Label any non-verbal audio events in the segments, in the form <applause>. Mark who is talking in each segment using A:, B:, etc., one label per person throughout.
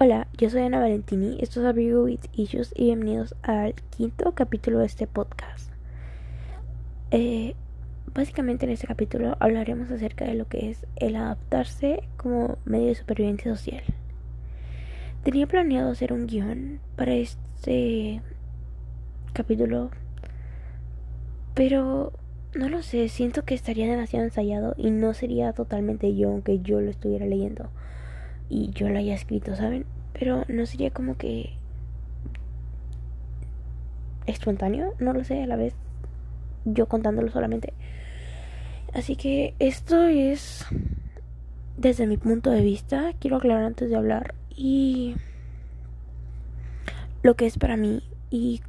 A: Hola, yo soy Ana Valentini, esto es Abrigo with Issues y bienvenidos al quinto capítulo de este podcast. Eh, básicamente en este capítulo hablaremos acerca de lo que es el adaptarse como medio de supervivencia social. Tenía planeado hacer un guion para este capítulo, pero no lo sé, siento que estaría demasiado ensayado y no sería totalmente yo aunque yo lo estuviera leyendo y yo lo haya escrito, ¿saben? Pero no sería como que espontáneo, no lo sé, a la vez yo contándolo solamente. Así que esto es desde mi punto de vista, quiero aclarar antes de hablar y lo que es para mí y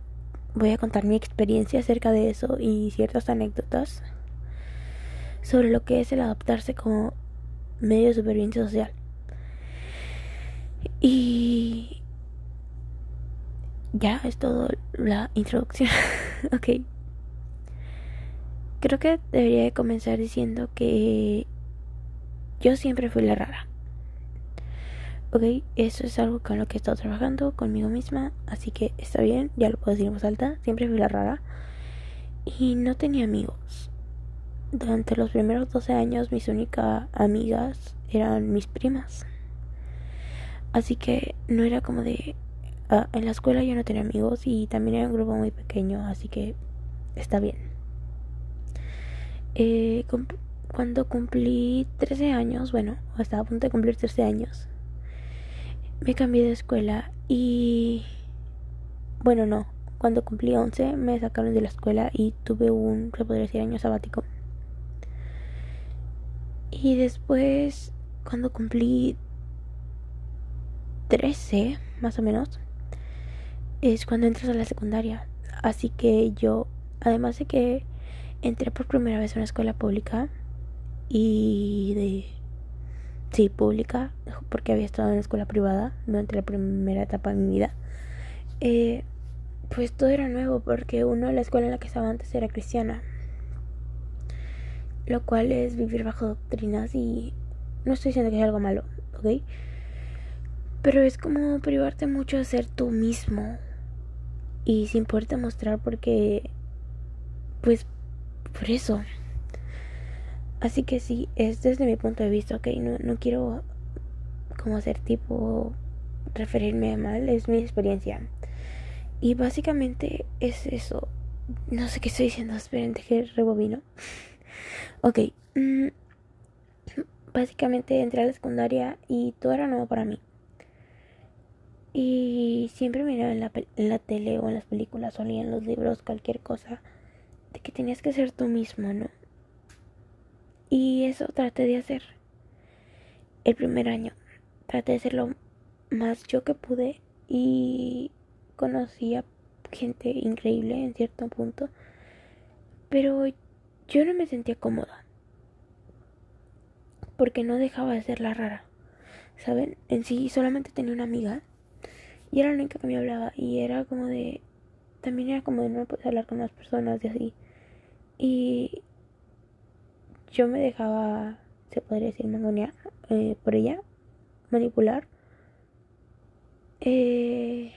A: voy a contar mi experiencia acerca de eso y ciertas anécdotas sobre lo que es el adaptarse como medio de supervivencia social. Y ya es todo la introducción. <laughs> ok. Creo que debería de comenzar diciendo que yo siempre fui la rara. Ok, eso es algo con lo que he estado trabajando conmigo misma, así que está bien, ya lo puedo decir en voz alta, siempre fui la rara. Y no tenía amigos. Durante los primeros 12 años mis únicas amigas eran mis primas. Así que no era como de... Ah, en la escuela yo no tenía amigos y también era un grupo muy pequeño, así que está bien. Eh, cuando cumplí 13 años, bueno, estaba a punto de cumplir 13 años, me cambié de escuela y... Bueno, no. Cuando cumplí 11 me sacaron de la escuela y tuve un, se podría decir, año sabático. Y después, cuando cumplí 13, más o menos, es cuando entras a la secundaria. Así que yo, además de que entré por primera vez a una escuela pública y de... Sí, pública, porque había estado en la escuela privada durante la primera etapa de mi vida. Eh, pues todo era nuevo porque uno, la escuela en la que estaba antes era cristiana. Lo cual es vivir bajo doctrinas y no estoy diciendo que es algo malo, ¿ok? Pero es como privarte mucho de ser tú mismo. Y sin poderte mostrar porque... Pues por eso. Así que sí, es desde mi punto de vista, ok. No, no quiero como hacer tipo referirme mal, es mi experiencia. Y básicamente es eso. No sé qué estoy diciendo, esperen, que rebobino. <laughs> ok. Mm, básicamente entré a la secundaria y todo era nuevo para mí. Y siempre miraba en la, en la tele o en las películas o leía en los libros cualquier cosa de que tenías que ser tú mismo, ¿no? Y eso traté de hacer. El primer año traté de ser lo más yo que pude y conocí a gente increíble en cierto punto, pero yo no me sentía cómoda porque no dejaba de ser la rara. ¿Saben? En sí solamente tenía una amiga y era la única que me hablaba. Y era como de. También era como de no poder hablar con las personas y así. Y. Yo me dejaba, se podría decir, mangonear eh, por ella, manipular. Eh,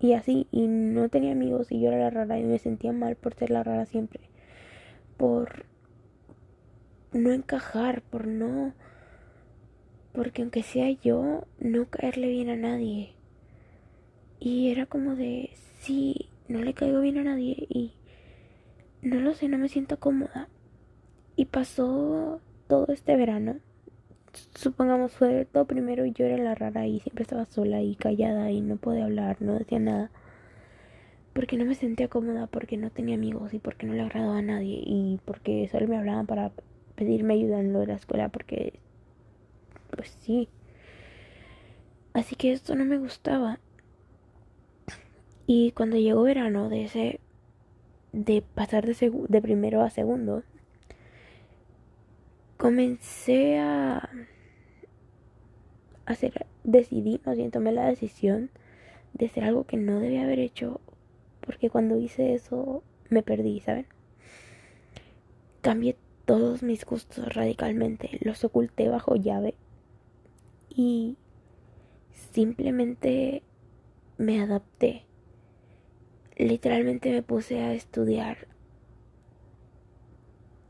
A: y así, y no tenía amigos y yo era la rara y me sentía mal por ser la rara siempre. Por no encajar, por no... Porque aunque sea yo, no caerle bien a nadie. Y era como de, sí, no le caigo bien a nadie y no lo sé, no me siento cómoda. Y pasó todo este verano. Supongamos fue todo primero y yo era la rara y siempre estaba sola y callada y no podía hablar, no decía nada. Porque no me sentía cómoda, porque no tenía amigos y porque no le agradaba a nadie y porque solo me hablaban para pedirme ayuda en lo de la escuela porque pues sí. Así que esto no me gustaba. Y cuando llegó verano de ese de pasar de, de primero a segundo, comencé a hacer, decidí, más bien tomé la decisión de hacer algo que no debía haber hecho, porque cuando hice eso me perdí, ¿saben? Cambié todos mis gustos radicalmente, los oculté bajo llave y simplemente me adapté. Literalmente me puse a estudiar.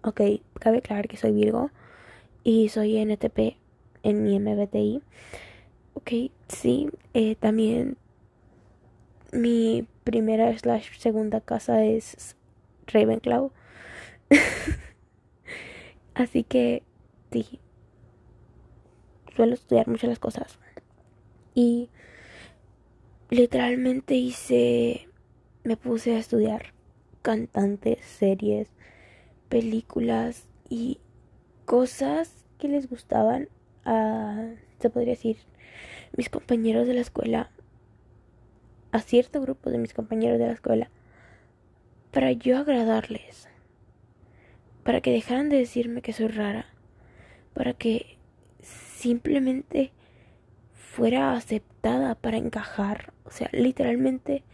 A: Ok, cabe aclarar que soy Virgo y soy NTP en mi MBTI. Ok, sí, eh, también mi primera slash segunda casa es Ravenclaw. <laughs> Así que sí, suelo estudiar muchas las cosas. Y literalmente hice, me puse a estudiar cantantes, series, películas y cosas que les gustaban a, se podría decir, mis compañeros de la escuela, a cierto grupo de mis compañeros de la escuela, para yo agradarles, para que dejaran de decirme que soy rara, para que simplemente fuera aceptada para encajar. O sea, literalmente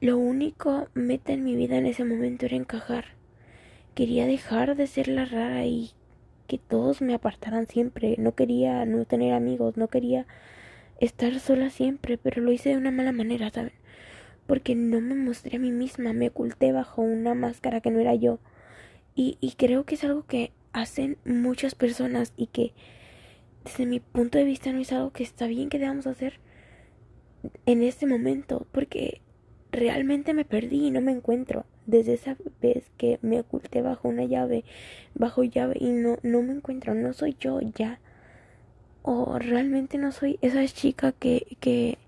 A: lo único meta en mi vida en ese momento era encajar. Quería dejar de ser la rara y que todos me apartaran siempre. No quería no tener amigos, no quería estar sola siempre, pero lo hice de una mala manera, ¿saben? Porque no me mostré a mí misma, me oculté bajo una máscara que no era yo. Y, y creo que es algo que hacen muchas personas y que desde mi punto de vista no es algo que está bien que debamos hacer en este momento, porque realmente me perdí y no me encuentro. Desde esa vez que me oculté bajo una llave, bajo llave y no, no me encuentro, no soy yo ya. O realmente no soy esa chica que, que,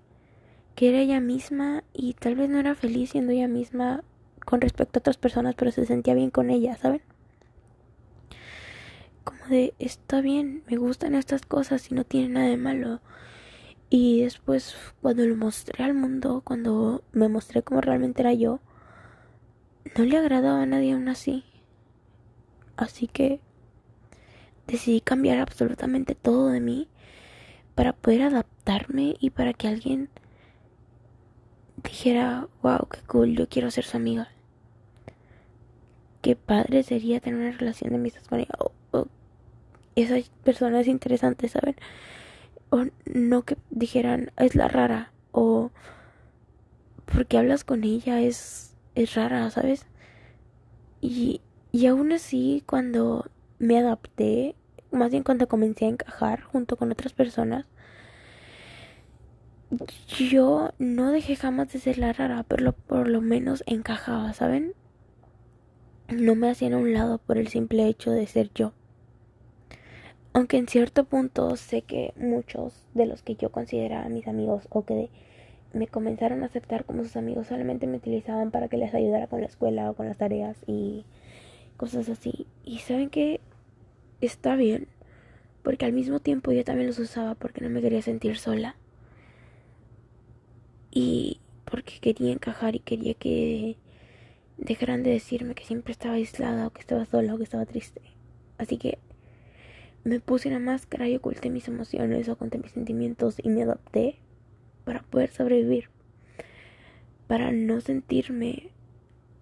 A: que era ella misma y tal vez no era feliz siendo ella misma con respecto a otras personas, pero se sentía bien con ella, ¿saben? Como de, está bien, me gustan estas cosas y no tiene nada de malo. Y después, cuando lo mostré al mundo, cuando me mostré como realmente era yo, no le agradaba a nadie aún así. Así que decidí cambiar absolutamente todo de mí para poder adaptarme y para que alguien dijera, wow, qué cool, yo quiero ser su amiga. Qué padre sería tener una relación de amistad con ella. O, esa persona es interesante, ¿saben? O no que dijeran, es la rara. O porque hablas con ella es, es rara, ¿sabes? Y, y aún así, cuando me adapté, más bien cuando comencé a encajar junto con otras personas, yo no dejé jamás de ser la rara, pero por lo menos encajaba, ¿saben? no me hacían a un lado por el simple hecho de ser yo. Aunque en cierto punto sé que muchos de los que yo consideraba mis amigos o que me comenzaron a aceptar como sus amigos solamente me utilizaban para que les ayudara con la escuela o con las tareas y cosas así. Y saben que está bien, porque al mismo tiempo yo también los usaba porque no me quería sentir sola. Y porque quería encajar y quería que dejaran de decirme que siempre estaba aislada o que estaba sola o que estaba triste. Así que me puse una máscara y oculté mis emociones, oculté mis sentimientos y me adopté para poder sobrevivir. Para no sentirme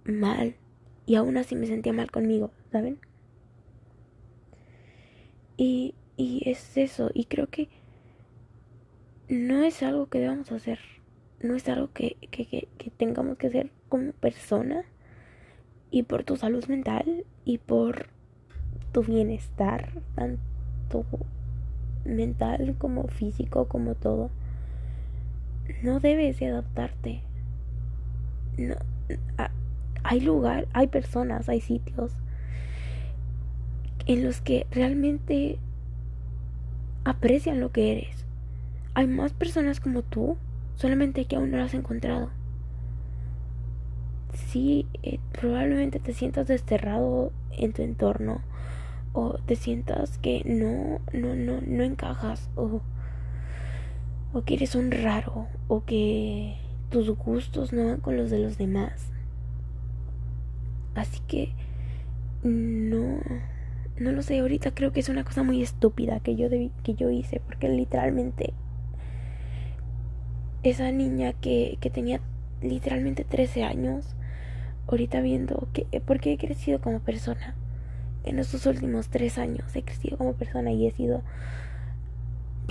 A: mal. Y aún así me sentía mal conmigo, ¿saben? Y, y es eso. Y creo que no es algo que debamos hacer. No es algo que, que, que, tengamos que hacer como persona y por tu salud mental y por tu bienestar, mental como físico, como todo. No debes de adaptarte. No, hay lugar, hay personas, hay sitios en los que realmente aprecian lo que eres. Hay más personas como tú, solamente que aún no las has encontrado sí, eh, probablemente te sientas desterrado en tu entorno o te sientas que no, no, no, no encajas o, o que eres un raro o que tus gustos no van con los de los demás. Así que no, no lo sé, ahorita creo que es una cosa muy estúpida que yo que yo hice porque literalmente esa niña que, que tenía literalmente 13 años ahorita viendo que, porque he crecido como persona. En estos últimos tres años he crecido como persona y he sido,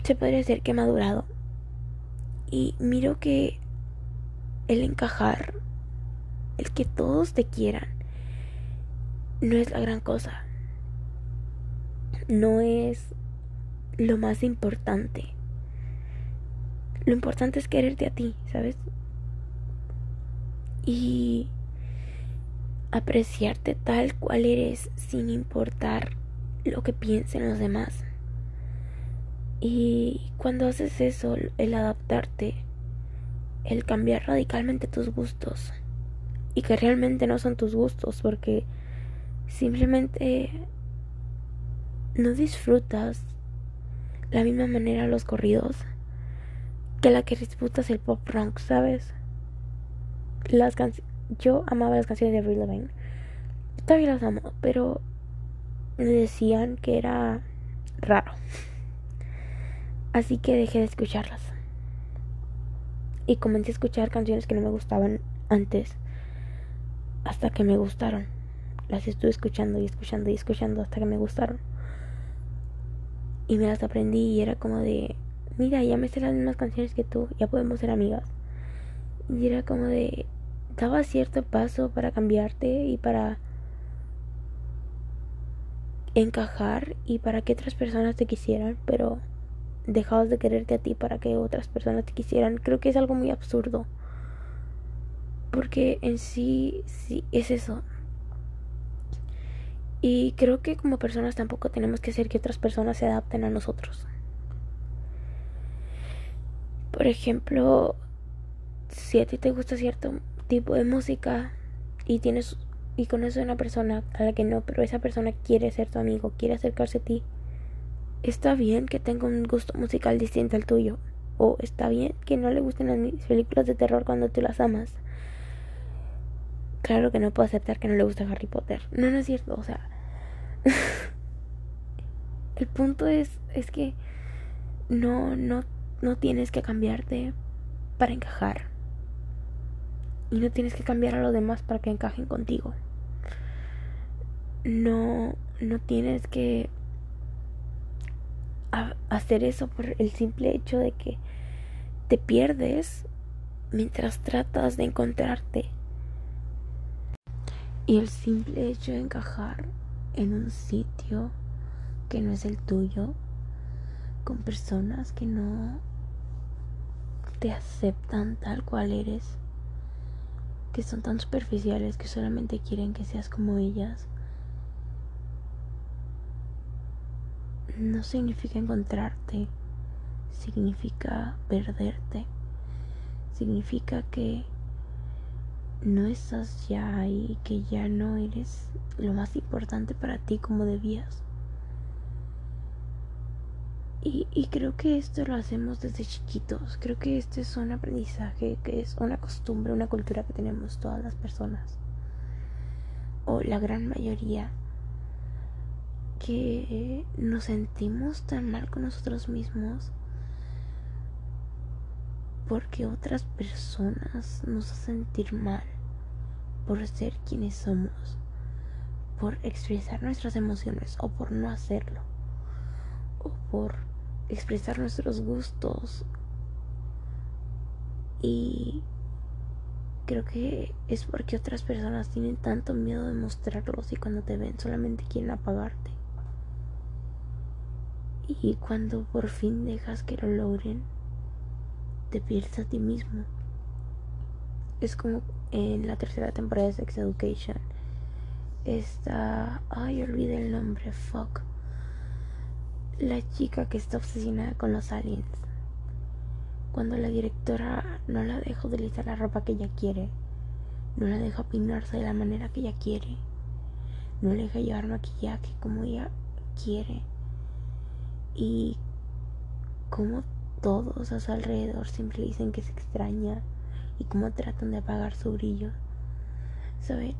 A: se podría decir que he madurado. Y miro que el encajar, el que todos te quieran, no es la gran cosa. No es lo más importante. Lo importante es quererte a ti, ¿sabes? Y apreciarte tal cual eres sin importar lo que piensen los demás. Y cuando haces eso, el adaptarte, el cambiar radicalmente tus gustos, y que realmente no son tus gustos, porque simplemente no disfrutas la misma manera los corridos que la que disfrutas el pop rock, ¿sabes? Las yo amaba las canciones de Avril Lavigne. Todavía las amo, pero me decían que era raro. Así que dejé de escucharlas. Y comencé a escuchar canciones que no me gustaban antes. Hasta que me gustaron. Las estuve escuchando y escuchando y escuchando hasta que me gustaron. Y me las aprendí y era como de, mira, ya me sé las mismas canciones que tú, ya podemos ser amigas. Y era como de, daba cierto paso para cambiarte y para encajar y para que otras personas te quisieran, pero dejabas de quererte a ti para que otras personas te quisieran, creo que es algo muy absurdo. Porque en sí, sí, es eso. Y creo que como personas tampoco tenemos que hacer que otras personas se adapten a nosotros. Por ejemplo, si a ti te gusta cierto tipo de música y tienes y conoces a una persona a la que no, pero esa persona quiere ser tu amigo, quiere acercarse a ti, está bien que tenga un gusto musical distinto al tuyo. O está bien que no le gusten las películas de terror cuando tú las amas. Claro que no puedo aceptar que no le guste Harry Potter. No, no es cierto. O sea, <laughs> el punto es, es que no, no, no tienes que cambiarte para encajar. Y no tienes que cambiar a los demás para que encajen contigo. No, no tienes que hacer eso por el simple hecho de que te pierdes mientras tratas de encontrarte. Y el simple hecho de encajar en un sitio que no es el tuyo, con personas que no te aceptan tal cual eres, que son tan superficiales que solamente quieren que seas como ellas, no significa encontrarte, significa perderte, significa que no estás ya ahí, que ya no eres lo más importante para ti como debías. Y, creo que esto lo hacemos desde chiquitos. Creo que este es un aprendizaje, que es una costumbre, una cultura que tenemos todas las personas. O la gran mayoría que nos sentimos tan mal con nosotros mismos porque otras personas nos hacen sentir mal por ser quienes somos, por expresar nuestras emociones o por no hacerlo, o por expresar nuestros gustos. Y creo que es porque otras personas tienen tanto miedo de mostrarlos y cuando te ven solamente quieren apagarte. Y cuando por fin dejas que lo logren, te pierdes a ti mismo. Es como en la tercera temporada de Sex Education. Está. Ay, olvidé el nombre, fuck. La chica que está obsesionada con los aliens. Cuando la directora no la deja utilizar la ropa que ella quiere, no la deja peinarse de la manera que ella quiere, no le deja llevar maquillaje como ella quiere y como todos a su alrededor siempre dicen que se extraña y cómo tratan de apagar su brillo, ¿saben?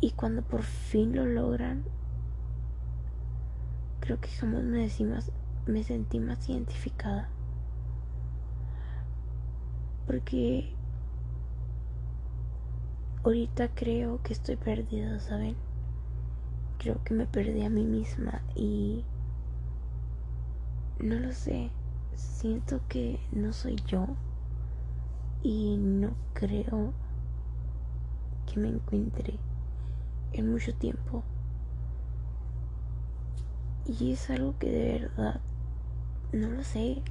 A: Y cuando por fin lo logran, creo que jamás me, decimos, me sentí más identificada. Porque ahorita creo que estoy perdida, ¿saben? Creo que me perdí a mí misma y no lo sé. Siento que no soy yo. y no creo que me encuentre en mucho tiempo. Y es algo que de verdad, no lo sé,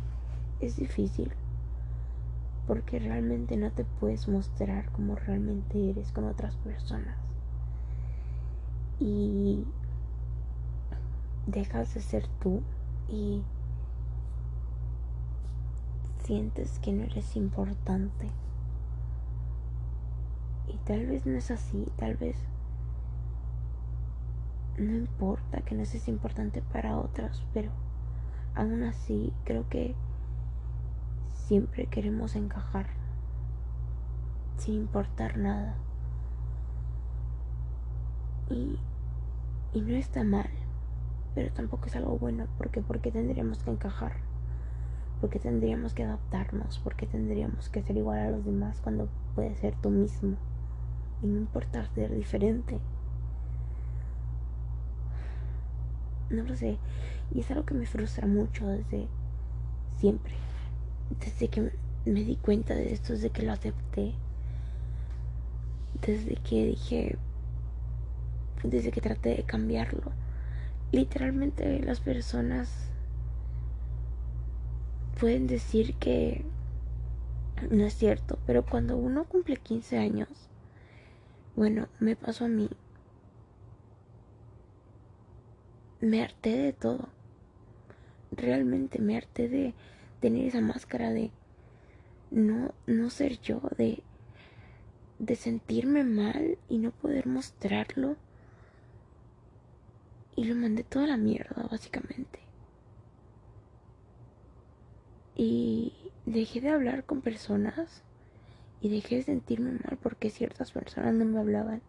A: es difícil. Porque realmente no te puedes mostrar como realmente eres con otras personas. Y dejas de ser tú y sientes que no eres importante. Y tal vez no es así, tal vez no importa que no seas importante para otros, pero aún así creo que siempre queremos encajar sin importar nada. Y, y no está mal, pero tampoco es algo bueno, porque porque tendríamos que encajar, porque tendríamos que adaptarnos, porque tendríamos que ser igual a los demás cuando puedes ser tú mismo y no importa ser diferente. No lo sé. Y es algo que me frustra mucho desde siempre. Desde que me di cuenta de esto, desde que lo acepté. Desde que dije. Desde que traté de cambiarlo. Literalmente las personas pueden decir que no es cierto, pero cuando uno cumple 15 años, bueno, me pasó a mí, me harté de todo. Realmente me harté de tener esa máscara de no, no ser yo, de, de sentirme mal y no poder mostrarlo. Y lo mandé toda la mierda, básicamente. Y dejé de hablar con personas y dejé de sentirme mal porque ciertas personas no me hablaban.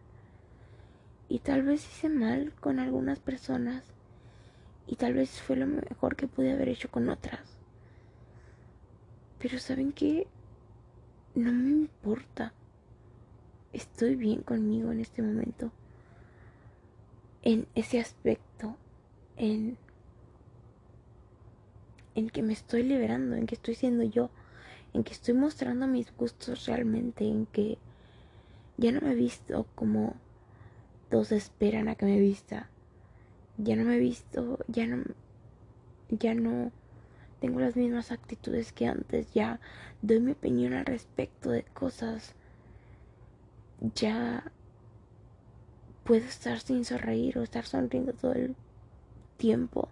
A: Y tal vez hice mal con algunas personas y tal vez fue lo mejor que pude haber hecho con otras. Pero ¿saben qué? No me importa. Estoy bien conmigo en este momento. En ese aspecto. En, en que me estoy liberando. En que estoy siendo yo. En que estoy mostrando mis gustos realmente. En que ya no me he visto como todos esperan a que me vista ya no me he visto, ya no, ya no tengo las mismas actitudes que antes, ya doy mi opinión al respecto de cosas, ya puedo estar sin sonreír o estar sonriendo todo el tiempo,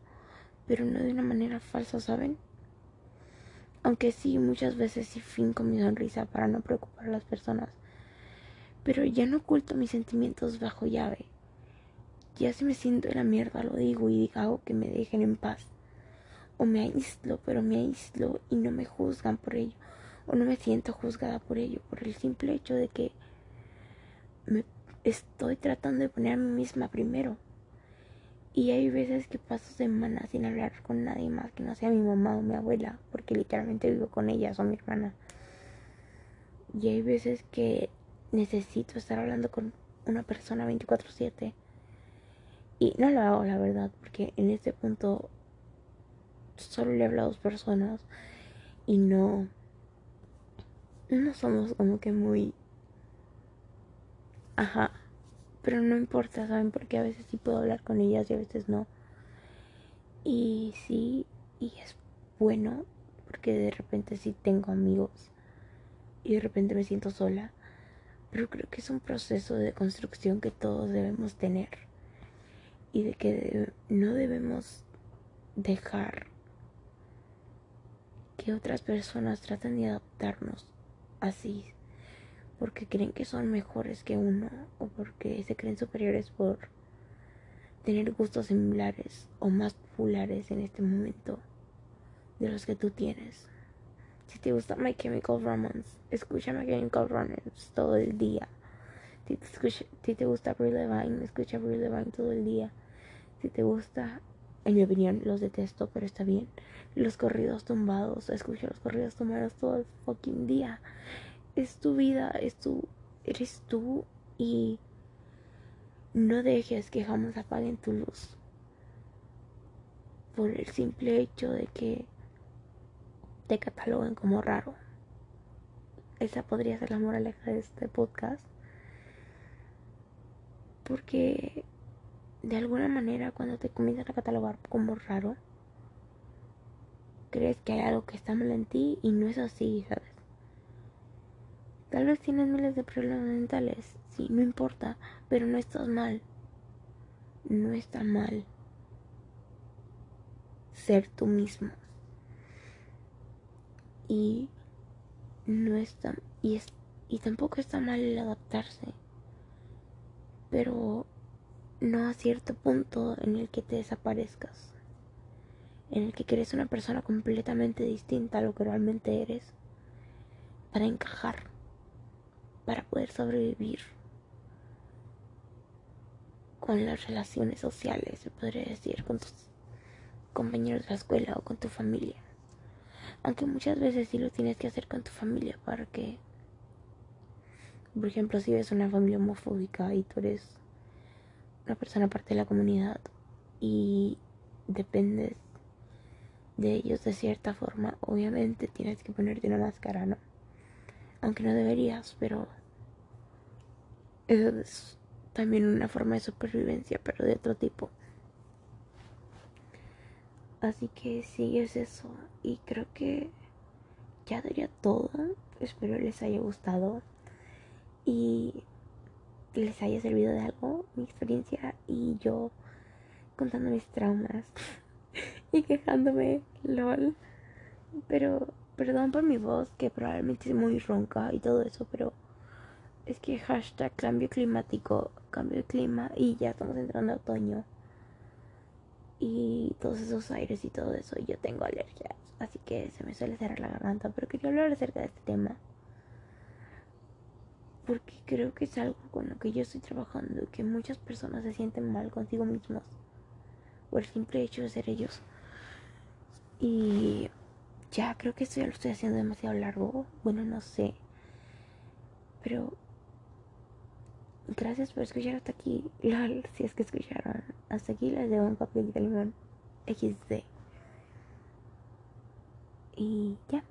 A: pero no de una manera falsa, ¿saben? Aunque sí, muchas veces sí finco mi sonrisa para no preocupar a las personas, pero ya no oculto mis sentimientos bajo llave. Ya si me siento en la mierda, lo digo y digo que me dejen en paz. O me aíslo, pero me aíslo y no me juzgan por ello. O no me siento juzgada por ello, por el simple hecho de que me estoy tratando de poner a mí misma primero. Y hay veces que paso semanas sin hablar con nadie más que no sea mi mamá o mi abuela, porque literalmente vivo con ellas o mi hermana. Y hay veces que necesito estar hablando con una persona 24/7 y no lo hago, la verdad, porque en este punto solo le hablo a dos personas y no. No somos como que muy. Ajá. Pero no importa, ¿saben? Porque a veces sí puedo hablar con ellas y a veces no. Y sí, y es bueno, porque de repente sí tengo amigos y de repente me siento sola. Pero creo que es un proceso de construcción que todos debemos tener y de que no debemos dejar que otras personas traten de adaptarnos así porque creen que son mejores que uno o porque se creen superiores por tener gustos similares o más populares en este momento de los que tú tienes. Si te gusta My Chemical Romance, escucha My Chemical Romance todo el día. Si te, si te gusta Brie Levine, escucha Brie Levine todo el día. Si te gusta, en mi opinión, los detesto, pero está bien. Los corridos tumbados, escucha los corridos tumbados todo el fucking día. Es tu vida, es tu, eres tú y no dejes que jamás apaguen tu luz. Por el simple hecho de que te cataloguen como raro. esa podría ser la moraleja de este podcast. Porque de alguna manera cuando te comienzan a catalogar como raro, crees que hay algo que está mal en ti y no es así, ¿sabes? Tal vez tienes miles de problemas mentales, sí, no importa, pero no estás mal. No está mal ser tú mismo. Y no está y es y tampoco está mal el adaptarse. Pero no a cierto punto en el que te desaparezcas, en el que crees una persona completamente distinta a lo que realmente eres, para encajar, para poder sobrevivir con las relaciones sociales, se podría decir, con tus compañeros de la escuela o con tu familia. Aunque muchas veces sí lo tienes que hacer con tu familia para que, por ejemplo, si ves una familia homofóbica y tú eres una persona parte de la comunidad y dependes de ellos de cierta forma, obviamente tienes que ponerte una máscara, ¿no? Aunque no deberías, pero eso es también una forma de supervivencia, pero de otro tipo. Así que sí, es eso. Y creo que ya daría todo. Espero les haya gustado. Y les haya servido de algo mi experiencia y yo contando mis traumas <laughs> y quejándome, lol. Pero perdón por mi voz, que probablemente es muy ronca y todo eso, pero es que hashtag cambio climático, cambio de clima y ya estamos entrando a otoño. Y todos esos aires y todo eso, y yo tengo alergias, así que se me suele cerrar la garganta, pero quería hablar acerca de este tema porque creo que es algo con lo que yo estoy trabajando, que muchas personas se sienten mal consigo mismos por el simple hecho de ser ellos. Y ya creo que esto ya lo estoy haciendo demasiado largo. Bueno, no sé. Pero gracias por escuchar hasta aquí. <laughs> Lol, si es que escucharon. Hasta aquí les debo un papel de limón XD. Y ya.